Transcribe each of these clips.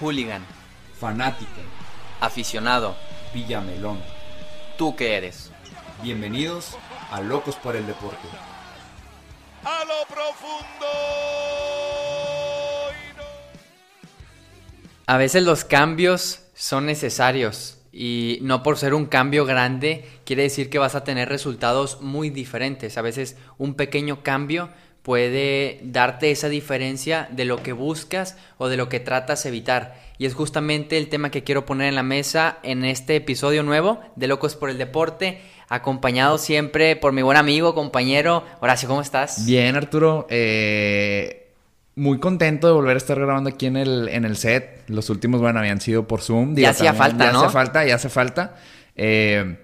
Hooligan. Fanática. Aficionado. Villamelón. ¿Tú qué eres? Bienvenidos a Locos por el Deporte. a lo profundo. no- A veces los cambios son necesarios y no por ser un cambio grande quiere decir que vas a tener resultados muy diferentes. A veces un pequeño cambio puede darte esa diferencia de lo que buscas o de lo que tratas evitar. Y es justamente el tema que quiero poner en la mesa en este episodio nuevo de Locos por el Deporte, acompañado siempre por mi buen amigo, compañero Horacio, ¿cómo estás? Bien, Arturo. eh, muy contento de volver a estar grabando aquí en el, en el set. Los últimos, bueno, habían sido por Zoom. Ya hacía falta, ya ¿no? hace falta, ya hace falta. Eh,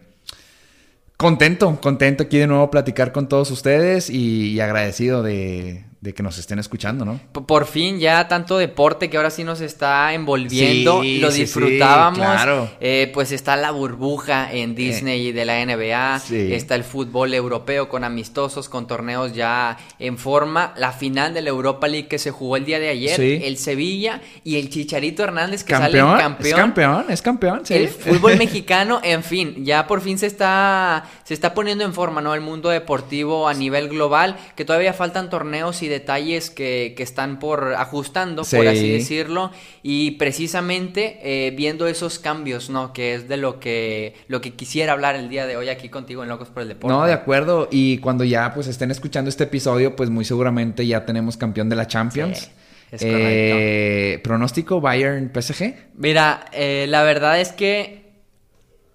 contento, contento aquí de nuevo platicar con todos ustedes y, y agradecido de, de que nos estén escuchando, ¿no? Por fin ya tanto deporte que ahora sí nos está envolviendo, Sí, lo sí, sí, disfrutábamos. claro. Eh, pues está la burbuja en Disney y de la NBA, sí. está el fútbol europeo con amistosos, con torneos ya en forma, la final de la Europa League que se jugó el día de ayer, Sí. el Sevilla y el Chicharito Hernández que campeón, sale campeón. Es campeón, es campeón, sí. El fútbol mexicano, en fin, ya por fin se está, se está poniendo en forma, ¿no? El mundo deportivo a nivel global, que todavía faltan torneos y detalles que, que están por ajustando, por Sí. así decirlo, y precisamente eh, viendo esos cambios, ¿no? Que es de lo que, lo que quisiera hablar el día de hoy aquí contigo en Locos por el Deporte. No, de acuerdo. Y cuando ya pues estén escuchando este episodio, pues muy seguramente ya tenemos campeón de la Champions. Sí, es Eh, pronóstico Bayern PSG. Mira, eh, la verdad es que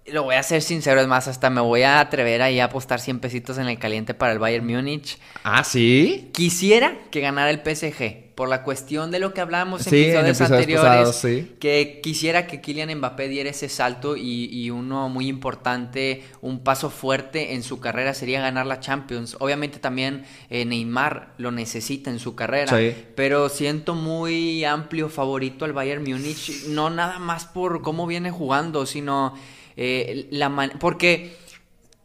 lo voy a ser sincero, es más, hasta me voy a atrever ahí a apostar 100 pesitos en el caliente para el Bayern Múnich. Ah, sí. Quisiera que ganara el PSG por la cuestión de lo que hablábamos en Sí, en episodios anteriores. pasados, sí. Que quisiera que Kylian Mbappé diera ese salto y, y uno muy importante, un paso fuerte en su carrera sería ganar la Champions. Obviamente también eh, Neymar lo necesita en su carrera, Sí. pero siento muy amplio favorito al Bayern Múnich, no nada más por cómo viene jugando, sino eh, la man- porque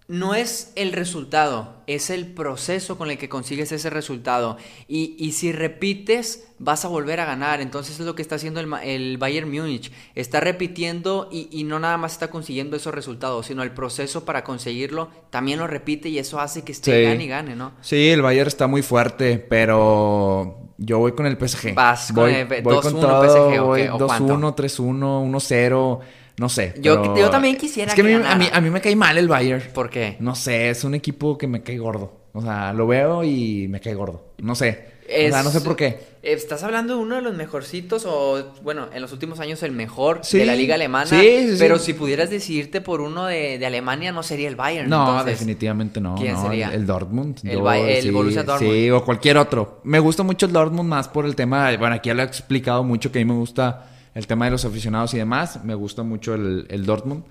no es el resultado, es el proceso con el que consigues ese resultado. Y, y si repites, vas a volver a ganar. Entonces es lo que está haciendo el, el Bayern Múnich. Está repitiendo y, y no nada más está consiguiendo esos resultados, sino el proceso para conseguirlo también lo repite y eso hace que esté Sí. gane y gane, ¿no? Sí, el Bayern está muy fuerte, pero yo voy con el PSG. Vas con voy, el voy 2-1 con todo, PSG, ¿o voy qué? ¿O cuánto? 2-1, 3-1, 1-0, no sé. Yo- pero- yo también quisiera Es que, que a, mí, a, mí, a mí me cae mal el Bayern. ¿Por qué? No sé, es un equipo que me cae gordo. O sea, lo veo y me cae gordo. No sé. Es- O sea, no sé por qué. Estás hablando de uno de los mejorcitos o, bueno, en los últimos años el mejor Sí. de la liga alemana. Sí, sí. Pero si pudieras decidirte por uno de, de Alemania, no sería el Bayern. No, entonces. definitivamente no. ¿quién no, sería? El, el Dortmund. El Bay- el sí, Borussia Dortmund. Sí, o cualquier otro. Me gusta mucho el Dortmund más por el tema. Bueno, aquí ya lo he explicado mucho que a mí me gusta el tema de los aficionados y demás. Me gusta mucho el, el Dortmund.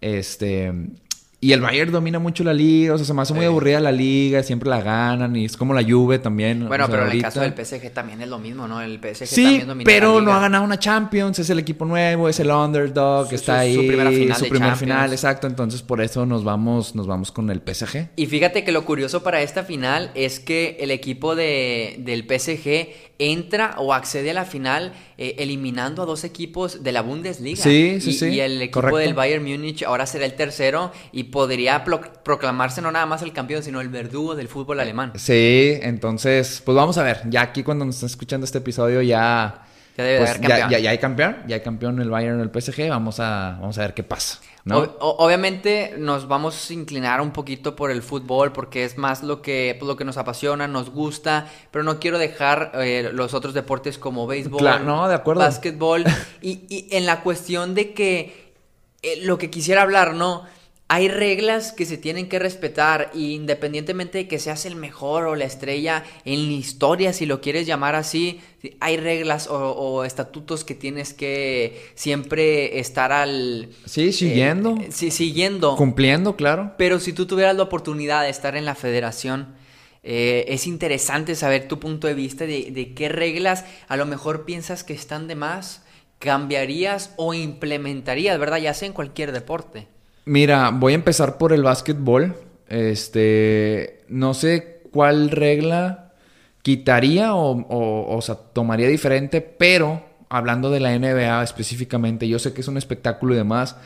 Este. Y el Bayern domina mucho la liga. O sea, se me hace muy Sí. aburrida la liga. Siempre la ganan. Y es como la Juve también. Bueno, o sea, pero en el ahorita. caso del PSG también es lo mismo, ¿no? El PSG Sí, también domina la pero no liga. ha ganado una Champions, es el equipo nuevo, es el underdog, Su- está su- ahí, su primera final su de primer Champions. final, exacto, entonces por eso nos vamos, nos vamos con el PSG. Y fíjate que lo curioso para esta final es que el equipo de, del PSG entra o accede a la final eh, eliminando a dos equipos de la Bundesliga. Sí, sí, y, sí, Y el equipo correcto. del Bayern Múnich ahora será el tercero y podría pro- proclamarse no nada más el campeón, sino el verdugo del fútbol alemán. Sí, entonces, pues vamos a ver, ya aquí cuando nos están escuchando este episodio ya... Ya debe de pues, haber campeón. ya- ya hay campeón, ya hay campeón el Bayern el PSG, vamos a, vamos a ver qué pasa, ¿no? O- o- obviamente nos vamos a inclinar un poquito por el fútbol porque es más lo que, pues, lo que nos apasiona, nos gusta, pero no quiero dejar eh, los otros deportes como béisbol, Claro, no, de acuerdo. básquetbol y, y en la cuestión de que eh, lo que quisiera hablar, ¿no? Hay reglas que se tienen que respetar y independientemente de que seas el mejor o la estrella en la historia, si lo quieres llamar así, hay reglas o, o estatutos que tienes que siempre estar al... Sí, siguiendo. eh, sí, siguiendo. Cumpliendo, claro. Pero si tú tuvieras la oportunidad de estar en la federación, eh, es interesante saber tu punto de vista de, de qué reglas a lo mejor piensas que están de más, cambiarías o implementarías, ¿verdad? Ya sea en cualquier deporte. Mira, voy a empezar por el básquetbol. Este, no sé cuál regla quitaría o, o, sea, tomaría diferente, pero hablando de la NBA específicamente, yo sé que es un espectáculo y demás,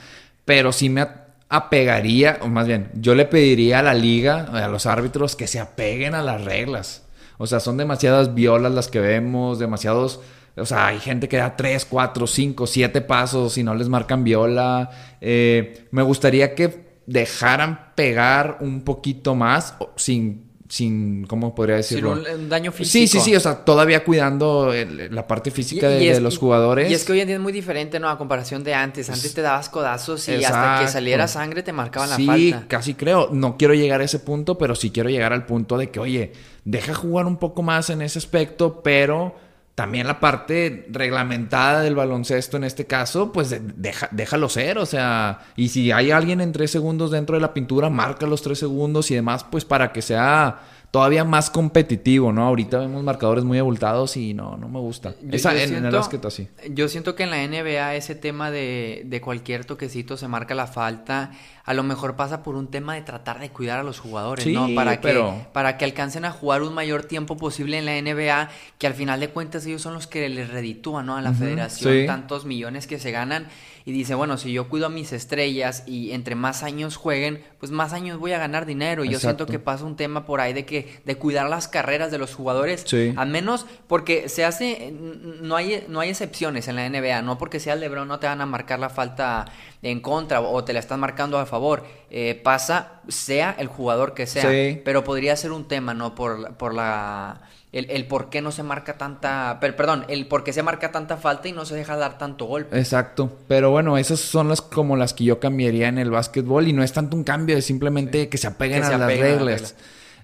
pero sí me apegaría, o más bien, yo le pediría a la liga, a los árbitros, que se apeguen a las reglas. O sea, son demasiadas violas las que vemos, demasiados... O sea, hay gente que da 3, 4, 5, 7 pasos y no les marcan viola. Eh, me gustaría que dejaran pegar un poquito más sin sin, ¿cómo podría decirlo? Sin un, daño físico. Sí, sí, sí, o sea, todavía cuidando la parte física de, los jugadores. Y es que hoy en día es muy diferente, ¿no? A comparación de antes. Antes te dabas codazos y hasta que saliera sangre te marcaban la falta. Sí, casi creo. No quiero llegar a ese punto, pero sí quiero llegar al punto de que, oye, deja jugar un poco más en ese aspecto, pero también la parte reglamentada del baloncesto en este caso, pues deja, déjalo ser, o sea, y si hay alguien en tres segundos dentro de la pintura, marca los tres segundos y demás, pues para que sea todavía más competitivo, ¿no? Ahorita vemos marcadores muy abultados y no, no me gusta. Yo, Esa, en, el básquet así. Yo siento que en la NBA ese tema de, de cualquier toquecito se marca la falta a lo mejor pasa por un tema de tratar de cuidar a los jugadores, ¿no? Para que, para que alcancen a jugar un mayor tiempo posible en la NBA, que al final de cuentas ellos son los que les reditúan, ¿no? A la federación tantos millones que se ganan y dice, bueno, si yo cuido a mis estrellas y entre más años jueguen, pues más años voy a ganar dinero. Y yo siento que pasa un tema por ahí de que de cuidar las carreras de los jugadores, sí. al menos porque se hace no hay no hay excepciones en la NBA, no porque sea el LeBron no te van a marcar la falta en contra o te la están marcando a favor. Eh, pasa, sea el jugador que sea. Pero podría ser un tema, ¿no? Por, por la. El, por qué no se marca tanta. perdón, el por qué se marca tanta falta y no se deja dar tanto golpe. Exacto. Pero bueno, esas son las como las que yo cambiaría en el básquetbol y no es tanto un cambio, es simplemente que se apeguen, a, las reglas.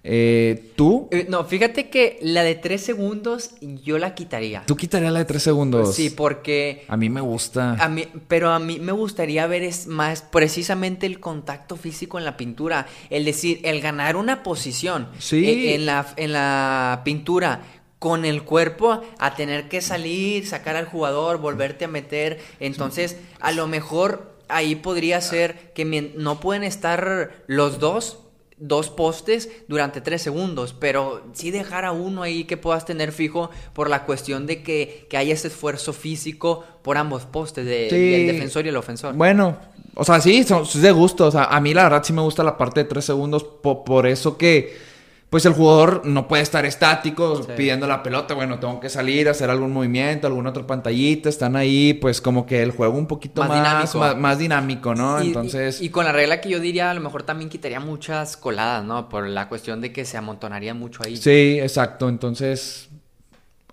Eh, ¿Tú? Eh, no, fíjate que la de tres segundos yo la quitaría. ¿Tú quitarías la de tres segundos? Sí, porque... A mí me gusta. A mí, pero a mí me gustaría ver es más precisamente el contacto físico en la pintura. El decir, el ganar una posición sí. Eh, en, la, en la pintura con el cuerpo a tener que salir, sacar al jugador, volverte a meter. Entonces, a lo mejor ahí podría ser que no pueden estar los dos, dos postes durante tres segundos, pero sí dejar a uno ahí que puedas tener fijo por la cuestión de que, que haya ese esfuerzo físico por ambos postes, de, del defensor y el ofensor. Bueno, o sea, sí, es de gusto. O sea, a mí la verdad sí me gusta la parte de tres segundos por eso que pues el jugador no puede estar estático pidiendo la pelota. Bueno, tengo que salir, hacer algún movimiento, alguna otra pantallita. Están ahí, pues como que el juego un poquito más, dinámico, más, dinámico ¿no? Entonces. Y, con la regla que yo diría, a lo mejor también quitaría muchas coladas, ¿no? Por la cuestión de que se amontonaría mucho ahí. Sí, exacto. Entonces.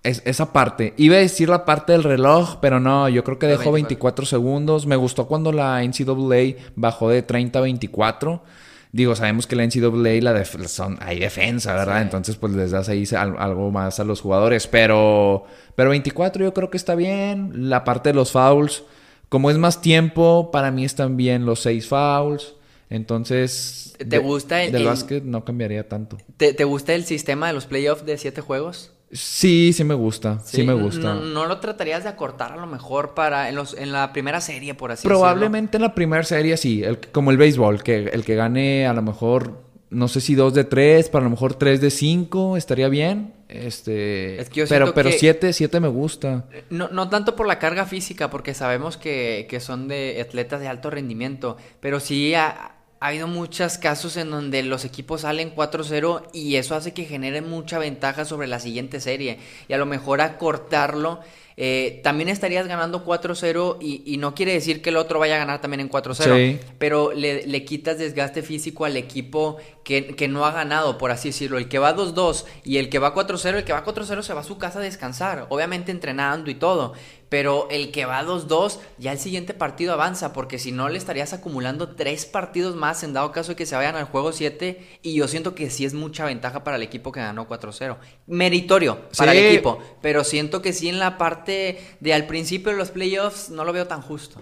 Es, esa parte. Iba a decir la parte del reloj, pero no, yo creo que dejó 24 segundos. Me gustó cuando la NCAA bajó de 30 a 24 Digo, sabemos que la NCAA la son, hay defensa, ¿verdad? Entonces, pues les das ahí algo más a los jugadores. Pero, pero 24 yo creo que está bien. La parte de los fouls, como es más tiempo, para mí están bien los seis fouls. Entonces, ¿te gusta el, del básquet no cambiaría tanto. ¿te, ¿Te gusta el sistema de los playoffs de siete juegos? Sí, sí me gusta, sí, me gusta. No, lo tratarías de acortar a lo mejor para en, los, en la primera serie, por así Probablemente en la primera serie sí, el, como el béisbol, que el que gane a lo mejor, no sé si dos de tres, para a lo mejor tres de cinco, estaría bien. Este, pero pero siete, siete me gusta. No, no tanto por la carga física, porque sabemos que, que son de atletas de alto rendimiento, pero sí a, ha habido muchos casos en donde los equipos salen 4-0 y eso hace que generen mucha ventaja sobre la siguiente serie. Y a lo mejor acortarlo eh, también estarías ganando 4-0 y, no quiere decir que el otro vaya a ganar también en 4-0, pero le, quitas desgaste físico al equipo que, que, no ha ganado, por así decirlo. El que va 2-2 y el que va 4-0, el que va 4-0 se va a su casa a descansar, obviamente entrenando y todo, pero el que va 2-2 ya el siguiente partido avanza, porque si no le estarías acumulando tres partidos más en dado caso de que se vayan al juego 7 y yo siento que sí es mucha ventaja para el equipo que ganó 4-0. Meritorio para el equipo, pero siento que sí en la parte de al principio de los playoffs no lo veo tan justo.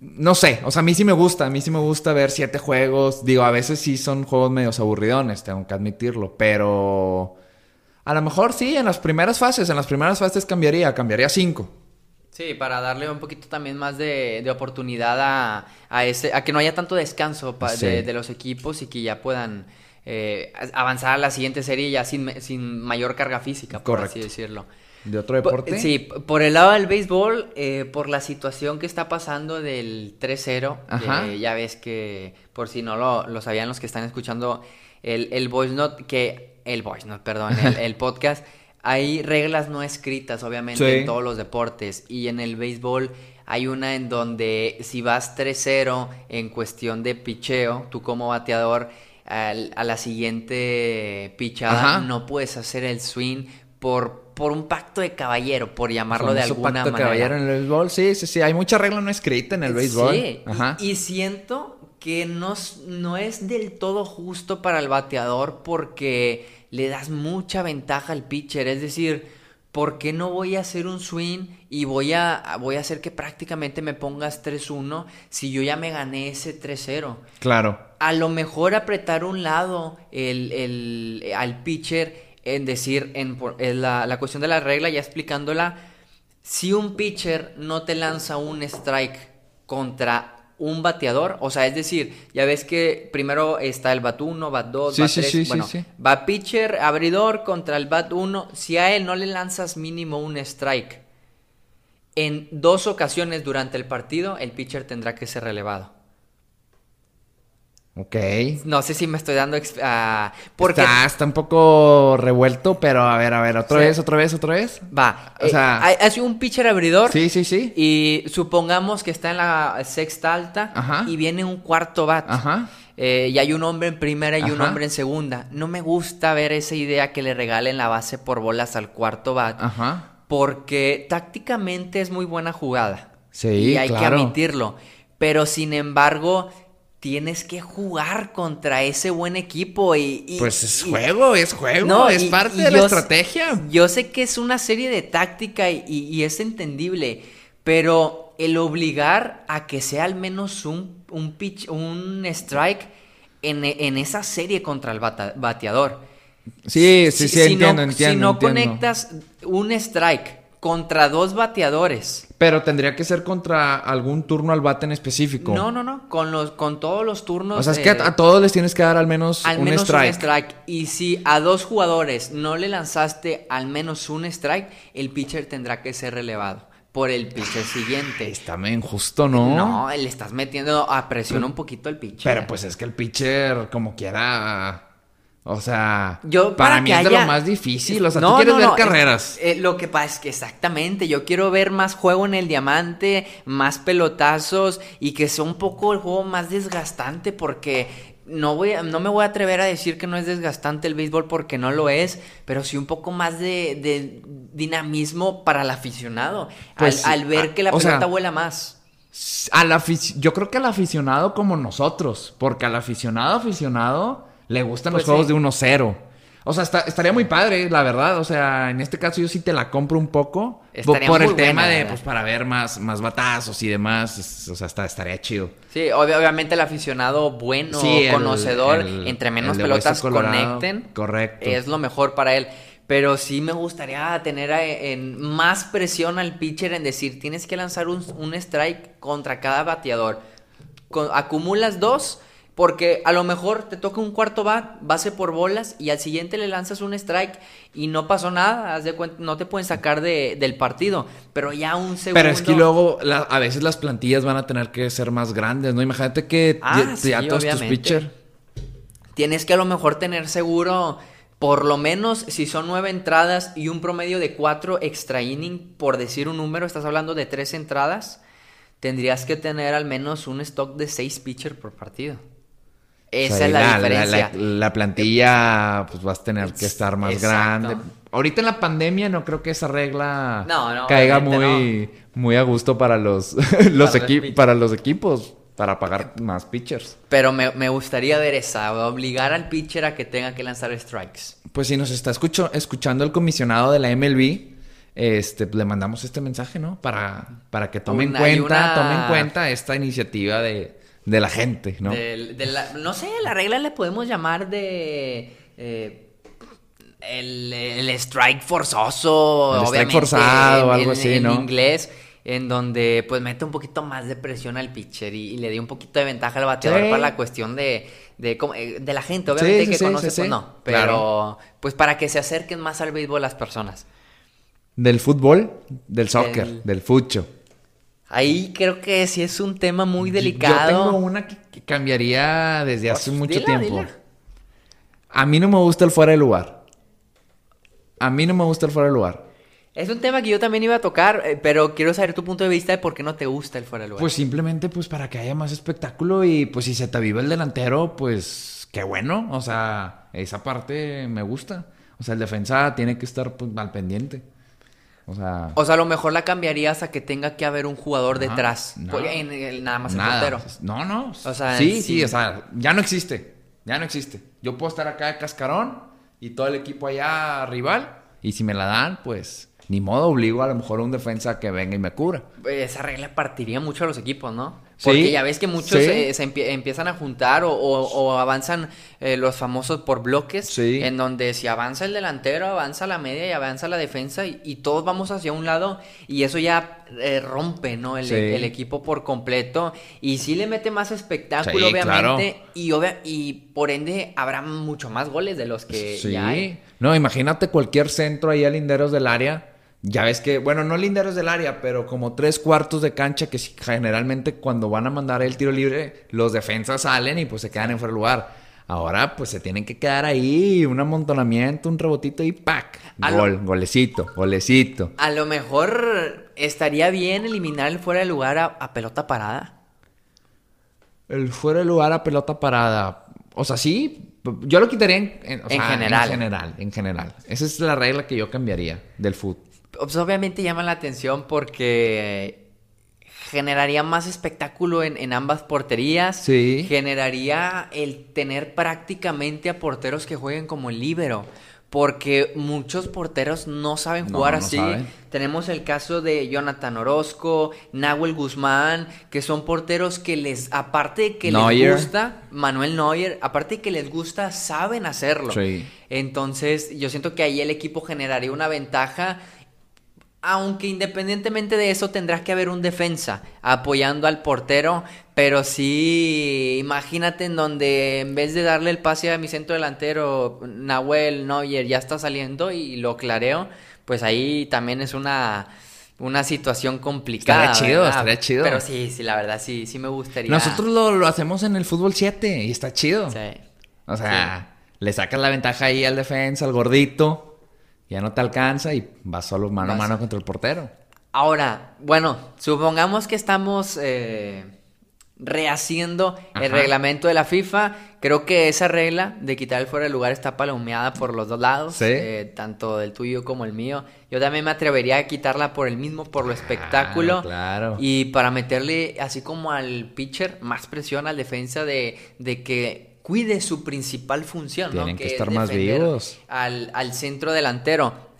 No sé, o sea, a mí sí me gusta, a mí sí me gusta ver siete juegos. Digo, a veces sí son juegos medios aburridones, tengo que admitirlo, pero a lo mejor sí, en las primeras fases, en las primeras fases cambiaría, cambiaría cinco. Sí, para darle un poquito también más de, oportunidad a, ese, a que no haya tanto descanso de, los equipos y que ya puedan eh, avanzar a la siguiente serie ya sin, sin mayor carga física, por Correcto. así decirlo. ¿De otro deporte? Por- sí, por el lado del béisbol, eh, por la situación que está pasando del 3-0, Ajá. eh, ya ves que, por si no lo, lo sabían los que están escuchando el, el voice note, que, el voice note, perdón, el, el podcast, hay reglas no escritas, obviamente, Sí. en todos los deportes, y en el béisbol hay una en donde si vas 3-0 en cuestión de picheo, tú como bateador, al- a la siguiente pichada Ajá. no puedes hacer el swing por, por un pacto de caballero, por llamarlo de alguna pacto de manera. caballero en el béisbol. Sí, sí, sí. Hay mucha regla no escrita en el béisbol. Sí, y- Ajá. Y, siento que no, no es del todo justo para el bateador porque le das mucha ventaja al pitcher. Es decir, ¿por qué no voy a hacer un swing y voy a, voy a hacer que prácticamente me pongas 3-1 si yo ya me gané ese 3-0? Claro. a lo mejor apretar un lado el, el- al pitcher en decir, en, por- en la, la cuestión de la regla, ya explicándola, si un pitcher no te lanza un strike contra un bateador, o sea, es decir, ya ves que primero está el bat 1, bat 2, Sí, bat sí, 3, sí, sí, bueno, sí. va pitcher, abridor contra el bat 1, si a él no le lanzas mínimo un strike, en dos ocasiones durante el partido, el pitcher tendrá que ser relevado. Ok. No sé si me estoy dando... ah, porque Está, está un poco revuelto, pero a ver, a ver, otra Sí. vez, otra vez, otra vez. va. O sea- eh, hay, hay un pitcher abridor. Sí, sí, sí. Y supongamos que está en la sexta alta. Ajá. Y viene un cuarto bat. Ajá. Eh, y hay un hombre en primera y un hombre en segunda. No me gusta ver esa idea que le regalen la base por bolas al cuarto bat. Ajá. Porque tácticamente es muy buena jugada. Sí, Y hay que claro. admitirlo. Pero sin embargo, tienes que jugar contra ese buen equipo. Y, y- Pues es y- juego, es juego, No, es y- parte de la yo- estrategia. Yo sé que es una serie de táctica y, es entendible, pero el obligar a que sea al menos un, un pitch, un strike en, en esa serie contra el bata- bateador. Sí, sí, sí, Si- si entiendo, no, entiendo. Si no entiendo. conectas un strike contra dos bateadores. Pero tendría que ser contra algún turno al bate en específico. No, no, no, con los con todos los turnos. O sea, es eh, que a, a todos les tienes que dar al menos al un menos strike. un strike. Y si a dos jugadores no le lanzaste al menos un strike, el pitcher tendrá que ser relevado por el pitcher siguiente. Está bien injusto, ¿no? No, le estás metiendo a presión un poquito al pitcher. Pero pues es que el pitcher, como quiera. O sea, Yo, para, para mí es de lo más difícil. O sea, No, tú quieres no, ver no, carreras. eh, lo que pasa es que exactamente, yo quiero ver más juego en el diamante, más pelotazos y que sea un poco el juego más desgastante porque no voy no me voy a atrever a decir que no es desgastante el béisbol porque no lo es, pero sí un poco más de, de dinamismo para el aficionado Pues, al, al ver que la o sea, pelota vuela más. Al yo creo que al aficionado como nosotros. Porque al aficionado aficionado le gustan Pues los juegos sí. de 1-0. O sea, está- estaría muy padre, la verdad. O sea, en este caso yo sí te la compro un poco. po- Estaría por el tema de, pues, para ver más, más batazos y demás. O sea, está, estaría chido. Sí, obvi- obviamente el aficionado bueno, Sí, el- conocedor, el- entre menos pelotas Colorado, conecten, correcto. es lo mejor para él. Pero sí me gustaría tener a- en más presión al pitcher en decir, tienes que lanzar un, un strike contra cada bateador. Con- acumulas dos, porque a lo mejor te toca un cuarto bat, base por bolas, y al siguiente le lanzas un strike y no pasó nada, haz de cuenta, no te pueden sacar de- del partido. Pero ya un segundo... Pero es que luego la- a veces las plantillas van a tener que ser más grandes, ¿no? Imagínate que Ah, ya, sí, ya todos tus pitchers. Tienes que a lo mejor tener seguro, por lo menos si son nueve entradas y un promedio de cuatro extra inning, por decir un número, estás hablando de tres entradas, tendrías que tener al menos un stock de seis pitchers por partido. Esa O sea, es la, la, diferencia. la- la plantilla, pues vas a tener que estar más Exacto. grande. Ahorita en la pandemia no creo que esa regla No, no, caiga muy, muy a gusto para los, los Para los equi- pitchers. para los equipos, para pagar más pitchers. Pero me, me gustaría ver esa, obligar al pitcher a que tenga que lanzar strikes. Pues si nos está escucho- escuchando el comisionado de la MLB, este, le mandamos este mensaje, ¿no? Para, para que tome en Una- cuenta, una- tome en cuenta esta iniciativa de, de la gente, ¿no? Del- de la- no sé, la regla le podemos llamar de... eh, el, el strike forzoso, El strike obviamente, forzado o en- algo así, en ¿no? inglés. en donde pues mete un poquito más de presión al pitcher y, y le dio un poquito de ventaja al bateador Sí. para la cuestión de, de, eh, de la gente, obviamente Sí, que sí, conoce, pues no, pero Claro. pues para que se acerquen más al béisbol las personas. Del fútbol, del soccer, Del- del fucho. Ahí creo que sí es un tema muy Yo delicado. tengo una que, cambiaría desde hace Pues, mucho dila, tiempo. dila. A mí no me gusta el fuera de lugar. A mí no me gusta el fuera de lugar. Es un tema que yo también iba a tocar, eh, pero quiero saber tu punto de vista de por qué no te gusta el fuera de lugar. Pues simplemente pues para que haya más espectáculo y pues si se te aviva el delantero, pues qué bueno. O sea, esa parte me gusta. O sea, el defensa tiene que estar pues al pendiente. O sea, O sea, a lo mejor la cambiarías a que tenga que haber un jugador Ajá, detrás. no. Porque en el- nada más el nada. portero. No, no. O sea, sí, sí. sí, o sea, ya no existe. Ya no existe. Yo puedo estar acá de cascarón y todo el equipo allá rival. Y si me la dan, pues ni modo, obligo a lo mejor a un defensa que venga y me cubra. Esa regla partiría mucho a los equipos, ¿no? Sí, Porque ya ves que muchos sí. eh, se empie- empiezan a juntar o, o- o avanzan eh, los famosos por bloques, Sí. en donde si avanza el delantero, avanza la media y avanza la defensa y, y todos vamos hacia un lado y eso ya eh, rompe, ¿no? El, equipo por completo y sí le mete más espectáculo, obviamente, y, obvia- y por ende habrá mucho más goles de los que Sí. ya hay. No, imagínate cualquier centro ahí a linderos del área. Ya ves que, bueno, no linderos del área, pero como tres cuartos de cancha que generalmente cuando van a mandar el tiro libre, los defensas salen y pues se quedan en fuera de lugar. Ahora pues se tienen que quedar ahí, un amontonamiento, un rebotito y ¡pac! A lo- Gol, golecito, golecito. A lo mejor estaría bien eliminar el fuera de lugar a, a pelota parada. El fuera de lugar a pelota parada. O sea, sí, yo lo quitaría en, en- o En sea, general. En general, en general. Esa es la regla que yo cambiaría del fútbol. Pues obviamente llama la atención porque generaría más espectáculo en, en ambas porterías. Sí. Generaría el tener prácticamente a porteros que jueguen como el líbero. Porque muchos porteros no saben No, jugar no así. saben. Tenemos el caso de Jonathan Orozco, Nahuel Guzmán, que son porteros que les, aparte de que Neuer. les gusta, Manuel Neuer, aparte de que les gusta, saben hacerlo. Sí. Entonces, yo siento que ahí el equipo generaría una ventaja. Aunque independientemente de eso tendrá que haber un defensa apoyando al portero, pero sí, imagínate en donde en vez de darle el pase a mi centro delantero, Nahuel Neuer ya está saliendo y lo clareo, pues ahí también es una, una situación complicada. Estaría chido, ¿verdad? estaría chido. Pero sí, sí, la verdad sí, sí me gustaría. Nosotros lo, lo hacemos en el fútbol 7 y está chido. Sí. O sea, le sacas la ventaja ahí al defensa, al gordito. Ya no te alcanza y vas solo mano a mano contra el portero. Ahora, bueno, supongamos que estamos eh, rehaciendo el reglamento de la FIFA. Creo que esa regla de quitar el fuera de lugar está palomeada por los dos lados, Sí. eh, tanto del tuyo como el mío. Yo también me atrevería a quitarla por el mismo, por lo espectáculo. claro. Y para meterle, así como al pitcher, más presión al defensa de, de que cuide su principal función, ¿no? Tienen que es estar más vivos. Al, al centro delantero.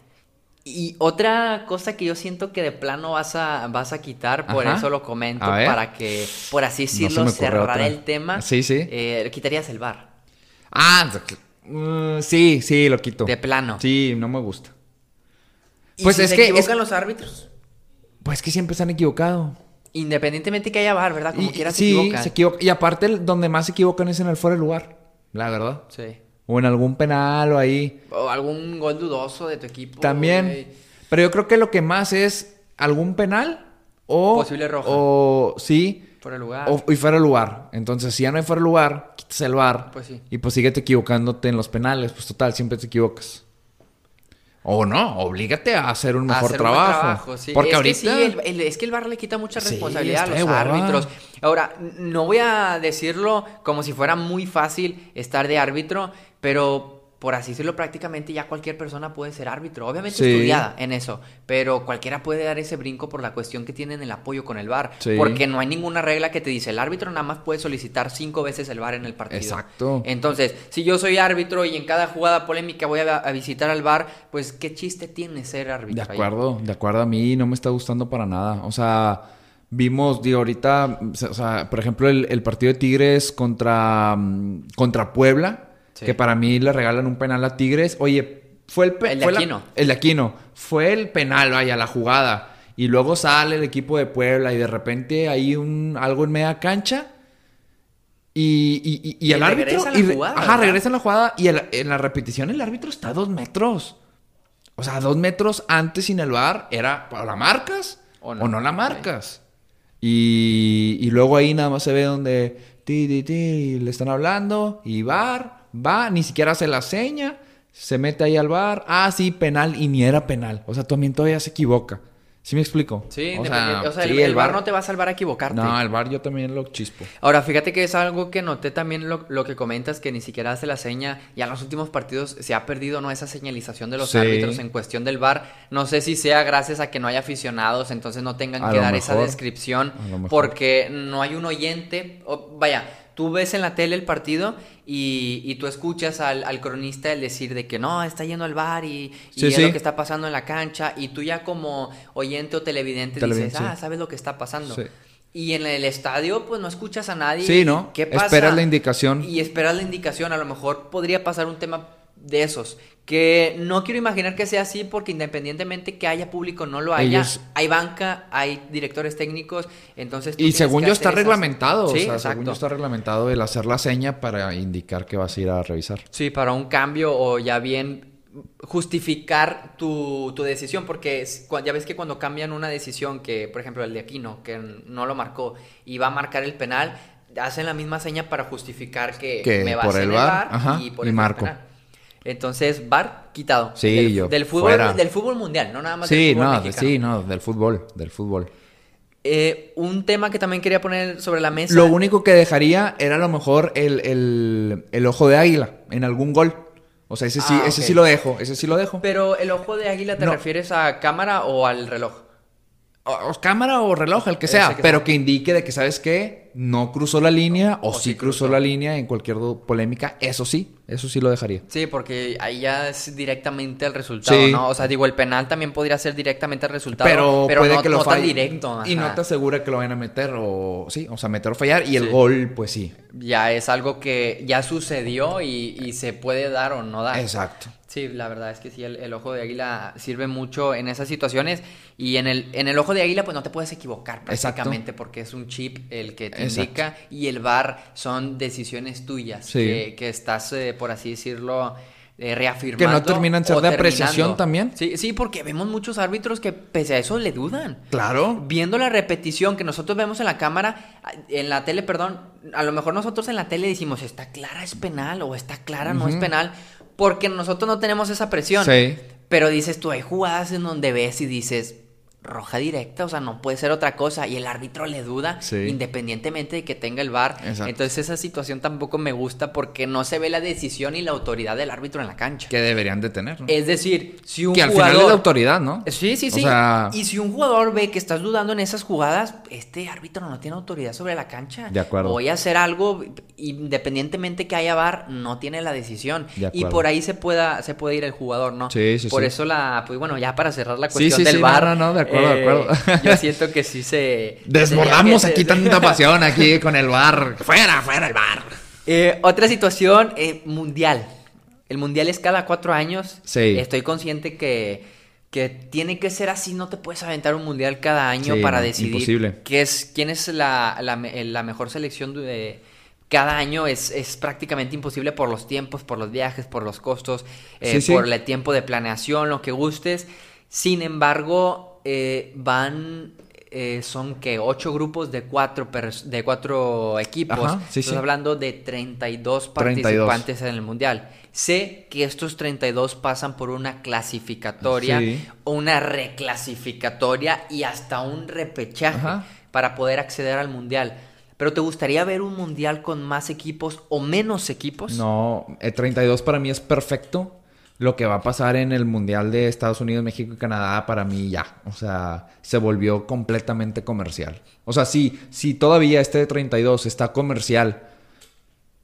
Y otra cosa que yo siento que de plano vas a, vas a quitar, por Ajá. eso lo comento, para que, por así decirlo, ocurre cerrar el tema. Sí, sí. eh, quitarías el bar, Ah, mm, sí, sí, lo quito. de plano. Sí, no me gusta. Y Pues si es se que- equivocan es- los árbitros, Pues que siempre se han equivocado. Independientemente que haya bar, ¿verdad? Como Y- quiera se sí, equivocan. se equivoca. Y aparte, donde más se equivocan es en el fuera de lugar. La verdad. Sí. O en algún penal o ahí. O algún gol dudoso de tu equipo. También. güey. Pero yo creo que lo que más es algún penal o. Posible roja. O sí. Por el lugar. O, y fuera de lugar. Entonces, si ya no hay fuera de lugar, quitas el bar. Pues sí. Y pues síguete equivocándote en los penales. Pues total, siempre te equivocas. O no, oblígate a hacer un mejor hacer un trabajo. trabajo, sí. Porque es ahorita. Que sí, el, el- es que el VAR le quita mucha responsabilidad a los árbitros. Ahora, no voy a decirlo como si fuera muy fácil estar de árbitro, pero por así decirlo, prácticamente ya cualquier persona puede ser árbitro. Obviamente Sí. estudiada en eso, pero cualquiera puede dar ese brinco por la cuestión que tienen el apoyo con el VAR. Sí. Porque no hay ninguna regla que te dice el árbitro nada más puede solicitar cinco veces el VAR en el partido. Exacto. Entonces, si yo soy árbitro y en cada jugada polémica voy a, a visitar al VAR, pues qué chiste tiene ser árbitro. De ahí? acuerdo, de acuerdo. A mí no me está gustando para nada. O sea, vimos, digo, ahorita, o sea, por ejemplo, el, el partido de Tigres contra, mm, contra Puebla, Sí. que para mí le regalan un penal a Tigres. Oye, fue el... pe- El de fue la- Aquino. el de Aquino. Fue el penal, vaya, la jugada. y luego sale el equipo de Puebla y de repente hay un algo en media cancha y, y, y- y Y el árbitro regresa la y jugada, ajá, ¿verdad? regresa en la jugada y el- en la repetición el árbitro está a dos metros. O sea, dos metros antes sin el bar era ¿o la marcas O o no. la marcas. Y, y luego ahí nada más se ve donde ti, ti, ti, le están hablando y bar, va, ni siquiera hace la seña, se mete ahí al bar, ah, sí, penal y ni era penal. O sea, también todavía se equivoca. ¿Sí me explico? Sí, o sea, sí, el, el VAR no te va a salvar a equivocarte. No, el bar yo también lo chispo. Ahora, fíjate que es algo que noté también lo, lo que comentas, que ni siquiera hace la seña. Ya en los últimos partidos se ha perdido no esa señalización de los Sí. árbitros en cuestión del VAR. No sé si sea gracias a que no haya aficionados, entonces no tengan A que dar esa descripción, porque no hay un oyente. o- vaya, tú ves en la tele el partido y, y tú escuchas al, al cronista el decir de que no, está yendo al VAR y, y Sí, es sí. lo que está pasando en la cancha, y tú ya como oyente o televidente dices, ah, sabes lo que está pasando. Sí. Y en el estadio, pues no escuchas a nadie. Sí, ¿no? ¿Qué pasa? Esperas la indicación. Y esperas la indicación. A lo mejor podría pasar un tema de esos. Que no quiero imaginar que sea así porque independientemente que haya público o no lo haya, Ellos- hay banca, hay directores técnicos, entonces... Y según yo está esas- reglamentado. Sí, o sea, exacto. según yo está reglamentado el hacer la seña para indicar que vas a ir a revisar. Sí, para un cambio o ya bien justificar tu, tu decisión, porque es- ya ves que cuando cambian una decisión, que por ejemplo el de Aquino, que no lo marcó, y va a marcar el penal, hacen la misma seña para justificar que, Que me vas el en el VAR, VAR ajá, y por y el marco. penal. Entonces, VAR quitado. Sí, del, yo, del fútbol, fuera. del fútbol mundial, no nada más Sí, del fútbol no, mexicano. sí, no, del fútbol, del fútbol. Eh, un tema que también quería poner sobre la mesa. Lo único que dejaría era a lo mejor el, el- el ojo de águila en algún gol. O sea, ese sí, Ah, ese sí lo dejo, ese sí lo dejo. Pero el ojo de águila, ¿te No. refieres a cámara o al reloj? O, cámara o reloj, el que sea, que pero sea. que indique de que, ¿sabes qué? No cruzó la línea o, O sí cruzó cruzó. la línea en cualquier polémica. Eso sí, eso sí lo dejaría. Sí, porque ahí ya es directamente el resultado, Sí. ¿no? O sea, digo, el penal también podría ser directamente el resultado, Pero, pero, puede no, que lo no tan falle. directo. Y no te asegura que lo vayan a meter o... Sí, o sea, meter o fallar. Y el gol, pues sí. Ya es algo que ya sucedió y, y se puede dar o no dar. Exacto. Sí, la verdad es que sí, el, el ojo de águila sirve mucho en esas situaciones y en el, en el ojo de águila pues no te puedes equivocar Exacto. prácticamente porque es un chip el que te Exacto. indica y el VAR son decisiones tuyas Sí. que, que estás, eh, por así decirlo, eh, reafirmando. Que no terminan ser de apreciación también. Sí, sí, porque vemos muchos árbitros que pese a eso le dudan. Claro. Viendo la repetición que nosotros vemos en la cámara, en la tele, perdón, a lo mejor nosotros en la tele decimos, está clara, es penal, o está clara, no es penal, porque nosotros no tenemos esa presión. Sí. Pero dices tú, hay jugadas en donde ves y dices, roja directa, o sea, no puede ser otra cosa, y el árbitro le duda, Sí. independientemente de que tenga el VAR. Exacto. Entonces esa situación tampoco me gusta porque no se ve la decisión y la autoridad del árbitro en la cancha. Que deberían de tener, ¿no? Es decir, si un que al jugador... final es de autoridad, ¿no? Sí, sí, O sí. sea- Y si un jugador ve que estás dudando en esas jugadas, este árbitro no tiene autoridad sobre la cancha. De acuerdo. Voy a hacer algo, independientemente que haya VAR, no tiene la decisión. De Y por ahí se pueda, se puede ir el jugador, ¿no? Sí, sí, Por sí. eso la, pues bueno, ya para cerrar la cuestión del VAR. no, no, no, de acuerdo, de eh, acuerdo. Yo siento que sí se. Desbordamos que- aquí tanta pasión aquí con el bar. Fuera, fuera el bar. Eh, otra situación, eh, mundial. El mundial es cada cuatro años. Sí. Estoy consciente que, que tiene que ser así. No te puedes aventar un mundial cada año Sí, para decidir imposible. qué es, quién es la, la me- la mejor selección de cada año. Es, es prácticamente imposible por los tiempos, por los viajes, por los costos, eh, Sí, sí. por el tiempo de planeación, lo que gustes. Sin embargo, eh, van... eh, son que ocho grupos de cuatro de cuatro equipos Ajá, sí, Estás sí. hablando de 32 32. participantes en el mundial. Sé que estos 32 pasan por una clasificatoria, Sí. o una reclasificatoria y hasta un repechaje Ajá. para poder acceder al mundial. Pero ¿te gustaría ver un mundial con más equipos o menos equipos? No, el 32 para mí es perfecto. Lo que va a pasar en el Mundial de Estados Unidos, México y Canadá, para mí ya. O sea, se volvió completamente comercial. O sea, sí, sí todavía este de 32 está comercial.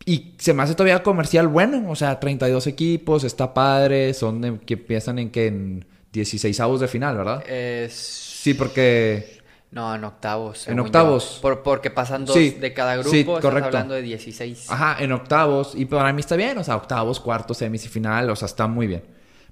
Y se me hace todavía comercial bueno. O sea, 32 equipos, está padre. Son de- que empiezan en que en 16 avos de final, ¿verdad? Sí, porque... No, en octavos. En octavos. Por, porque pasan dos Sí, de cada grupo. sí, estás correcto. hablando de 16. Ajá, en octavos. Y para mí está bien. O sea, octavos, cuartos, semis y final. O sea, está muy bien.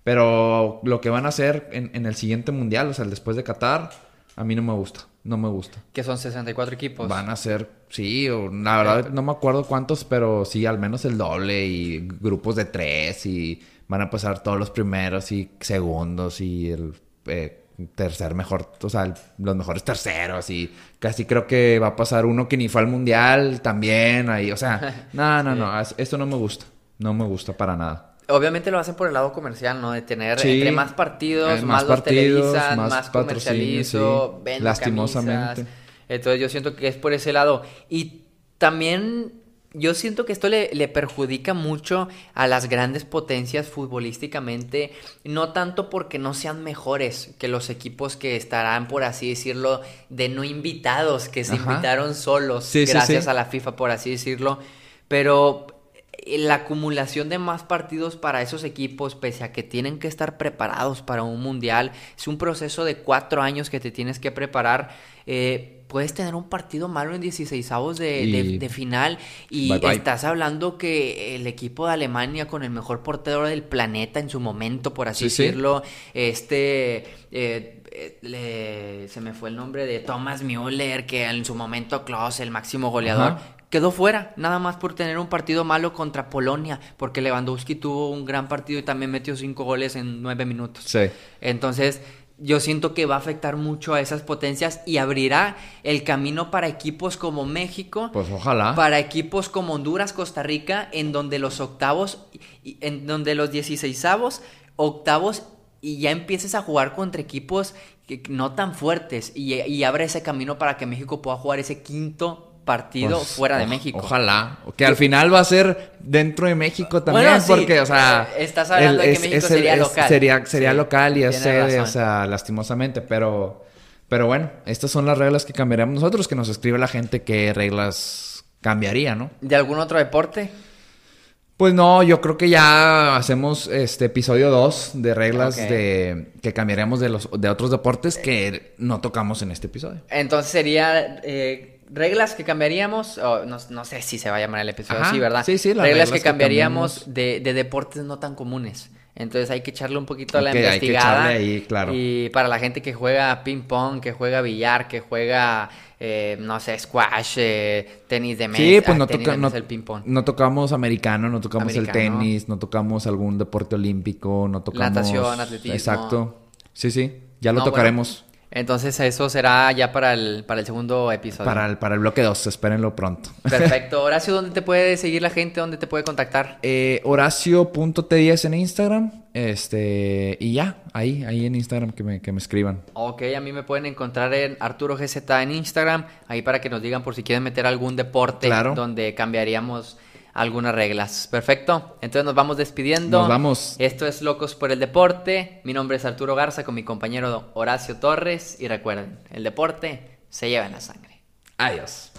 Pero lo que van a hacer en, en el siguiente mundial, o sea, el después de Qatar, A mí no me gusta, no me gusta. Que son 64 equipos. Van a ser, sí, o, la verdad no me acuerdo cuántos, pero sí, al menos el doble y grupos de tres y van a pasar todos los primeros y segundos y el eh, tercer mejor, o sea, los mejores terceros y casi creo que va a pasar uno que ni fue al mundial también ahí, o sea, no, no, no, es- esto no me gusta, no me gusta para nada. Obviamente lo hacen por el lado comercial, ¿no? De tener Sí. entre más partidos, Eh, más, los televisan, más, más comercializo, sí. vendo Lastimosamente. camisas. Entonces yo siento que es por ese lado. Y también yo siento que esto le, le perjudica mucho a las grandes potencias futbolísticamente, no tanto porque no sean mejores que los equipos que estarán, por así decirlo, de no invitados, que se Ajá. invitaron solos, Sí, gracias sí. a la FIFA, por así decirlo. Pero la acumulación de más partidos para esos equipos, pese a que tienen que estar preparados para un mundial, es un proceso de cuatro años que te tienes que preparar. Eh, puedes tener un partido malo en 16 avos de, Y- de- de final y Bye, bye. estás hablando que el equipo de Alemania con el mejor portero del planeta en su momento, por así Sí, sí. decirlo, este... eh, eh, le- se me fue el nombre de Thomas Müller, que en su momento Klaus, el máximo goleador, Ajá. Quedó fuera, nada más por tener un partido malo contra Polonia, porque Lewandowski tuvo un gran partido y también metió cinco goles en nueve minutos. Sí. Entonces, yo siento que va a afectar mucho a esas potencias y abrirá el camino para equipos como México, Pues ojalá. para equipos como Honduras, Costa Rica, en donde los octavos, y- en donde los 16avos, octavos, y ya empieces a jugar contra equipos que- no tan fuertes y, y abre ese camino para que México pueda jugar ese quinto partido Pues, fuera de o- México. Ojalá. Que al final va a ser dentro de México también, Bueno, sí, porque, o sea. eh, estás hablando de que México sería local. Sería, sería Sí, local y es sede, o sea, lastimosamente, pero. Pero bueno, estas son las reglas que cambiaríamos nosotros, que nos escribe la gente qué reglas cambiaría, ¿no? ¿De algún otro deporte? Pues no, yo creo que ya hacemos este episodio 2 de reglas de que cambiaríamos de los de otros deportes que no tocamos en este episodio. Entonces sería eh, reglas que cambiaríamos, o no, no sé si se va a llamar el episodio Ajá, así, ¿verdad? sí, sí, las reglas, reglas que cambiaríamos de, de deportes no tan comunes. Entonces hay que echarle un poquito a la Ok, hay que investigada. echarle ahí, claro. Y para la gente que juega ping pong, que juega billar, que juega, eh, no sé, squash, eh, tenis de mesa. Sí, pues no, tenis toca- de no, el ping pong. no tocamos americano, no tocamos el tenis, no tocamos algún deporte olímpico, no tocamos... Natación, atletismo. Exacto. Sí, sí, ya lo No, bueno, tocaremos Entonces eso será ya para el, para el segundo episodio. para, el, para el bloque 2, espérenlo pronto. Perfecto. Horacio, ¿dónde te puede seguir la gente? ¿Dónde te puede contactar? Eh, Horacio.t10 en Instagram, este, y ya, ahí, ahí en Instagram que me, que me escriban. Ok, a mí me pueden encontrar en Arturo GZ en Instagram, ahí para que nos digan por si quieren meter algún deporte Claro. donde cambiaríamos algunas reglas. Perfecto, entonces nos vamos despidiendo. Nos vamos. Esto es Locos por el Deporte. Mi nombre es Arturo Garza con mi compañero Horacio Torres y recuerden, el deporte se lleva en la sangre. Adiós.